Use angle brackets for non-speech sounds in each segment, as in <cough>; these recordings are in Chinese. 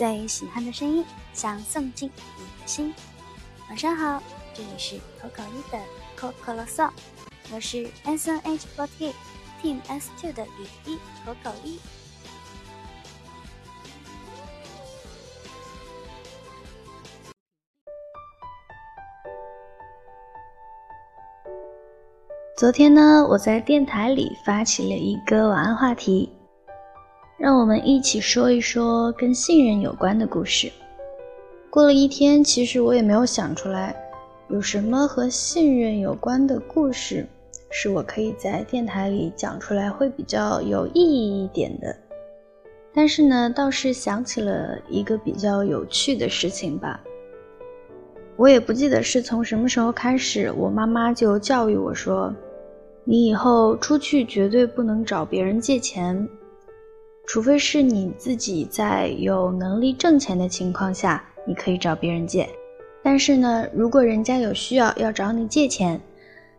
最喜欢的声音，想送进你的心。晚上好，这里是口口一的口口啰嗦，我是 S N H forty Team S two 的雨一口口一。昨天呢，我在电台里发起了一个晚安话题。让我们一起说一说跟信任有关的故事。过了一天，其实我也没有想出来有什么和信任有关的故事是我可以在电台里讲出来会比较有意义一点的。但是呢，倒是想起了一个比较有趣的事情吧。我也不记得是从什么时候开始，我妈妈就教育我说：“你以后出去绝对不能找别人借钱。”除非是你自己在有能力挣钱的情况下，你可以找别人借。但是呢，如果人家有需要要找你借钱，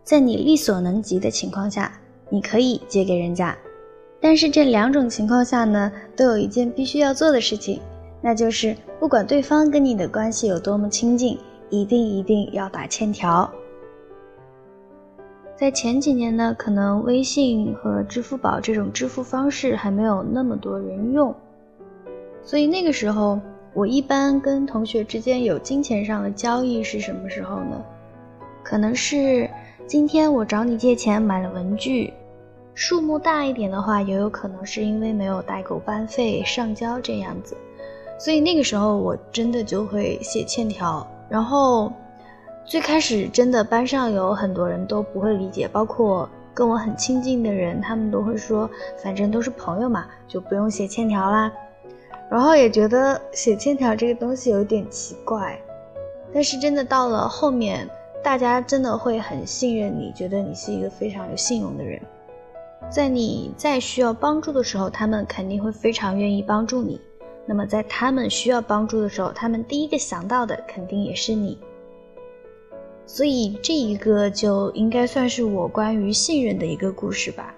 在你力所能及的情况下，你可以借给人家。但是这两种情况下呢，都有一件必须要做的事情，那就是不管对方跟你的关系有多么亲近，一定一定要打欠条。在前几年呢，可能微信和支付宝这种支付方式还没有那么多人用，所以那个时候我一般跟同学之间有金钱上的交易是什么时候呢？可能是今天我找你借钱买了文具，数目大一点的话，也有可能是因为没有代购班费上交这样子，所以那个时候我真的就会写欠条，然后。最开始真的班上有很多人都不会理解，包括跟我很亲近的人，他们都会说，反正都是朋友嘛，就不用写欠条啦。然后也觉得写欠条这个东西有点奇怪，但是真的到了后面，大家真的会很信任你，觉得你是一个非常有信用的人，在你再需要帮助的时候，他们肯定会非常愿意帮助你。那么在他们需要帮助的时候，他们第一个想到的肯定也是你。所以这一个就应该算是我关于信任的一个故事吧。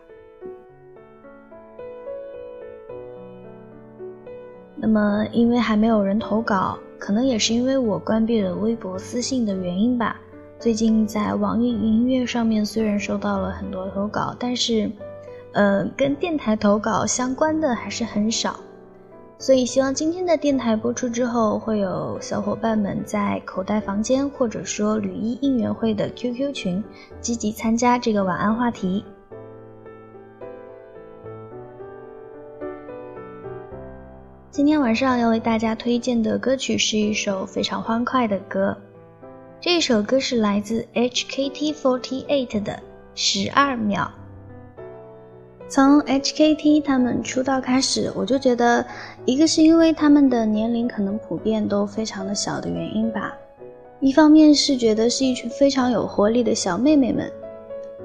那么，因为还没有人投稿，可能也是因为我关闭了微博私信的原因吧。最近在网易云音乐上面虽然收到了很多投稿，但是，呃，跟电台投稿相关的还是很少。所以，希望今天的电台播出之后，会有小伙伴们在口袋房间或者说吕一应援会的 QQ 群积极参加这个晚安话题。今天晚上要为大家推荐的歌曲是一首非常欢快的歌，这首歌是来自 HKT48 的《十二秒》。从 HKT 他们出道开始，我就觉得，一个是因为他们的年龄可能普遍都非常的小的原因吧，一方面是觉得是一群非常有活力的小妹妹们，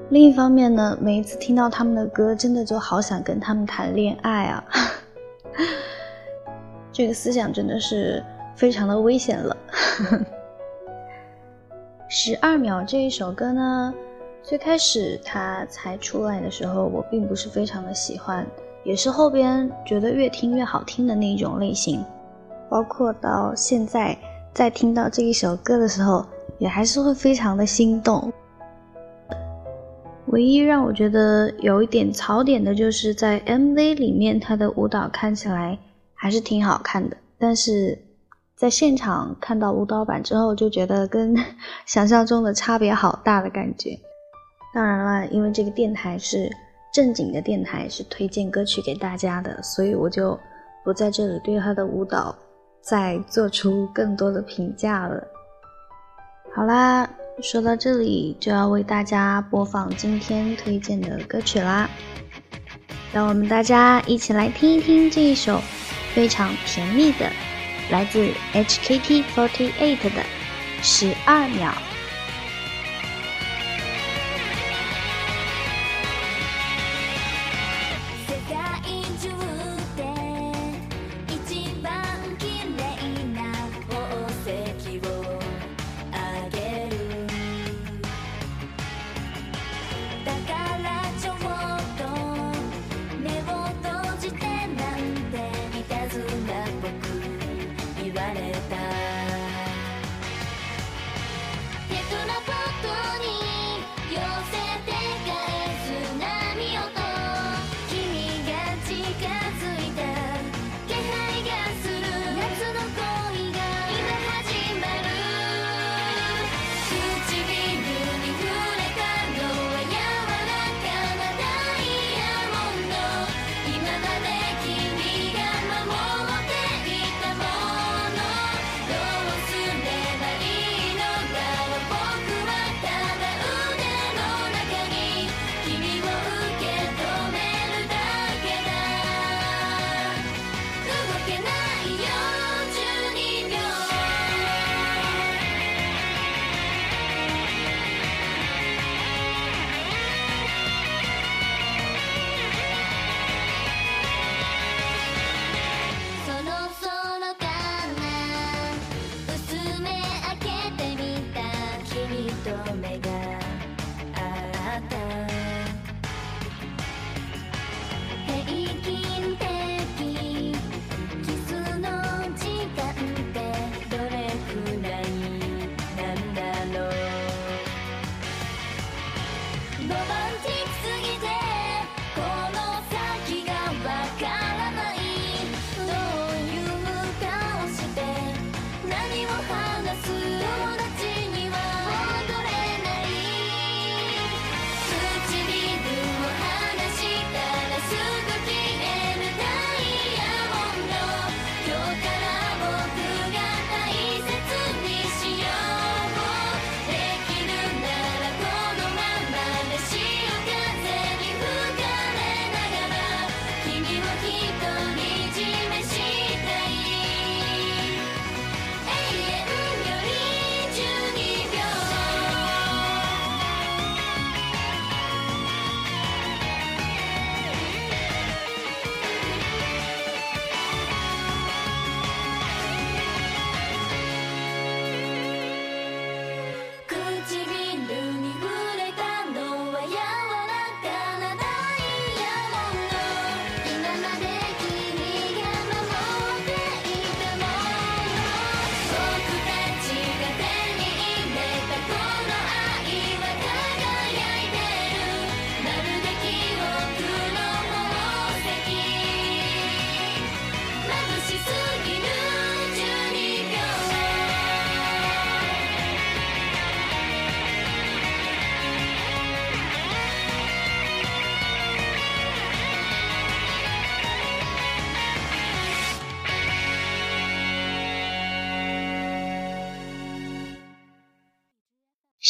另一方面呢，每一次听到他们的歌，真的就好想跟他们谈恋爱啊，<laughs> 这个思想真的是非常的危险了。十二秒这一首歌呢？最开始它才出来的时候，我并不是非常的喜欢，也是后边觉得越听越好听的那一种类型。包括到现在，在听到这一首歌的时候，也还是会非常的心动。唯一让我觉得有一点槽点的就是在 MV 里面，他的舞蹈看起来还是挺好看的，但是在现场看到舞蹈版之后，就觉得跟 <laughs> 想象中的差别好大的感觉。当然了，因为这个电台是正经的电台，是推荐歌曲给大家的，所以我就不在这里对他的舞蹈再做出更多的评价了。好啦，说到这里就要为大家播放今天推荐的歌曲啦，让我们大家一起来听一听这一首非常甜蜜的，来自 HKT48 的《十二秒》。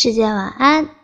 世界晚安。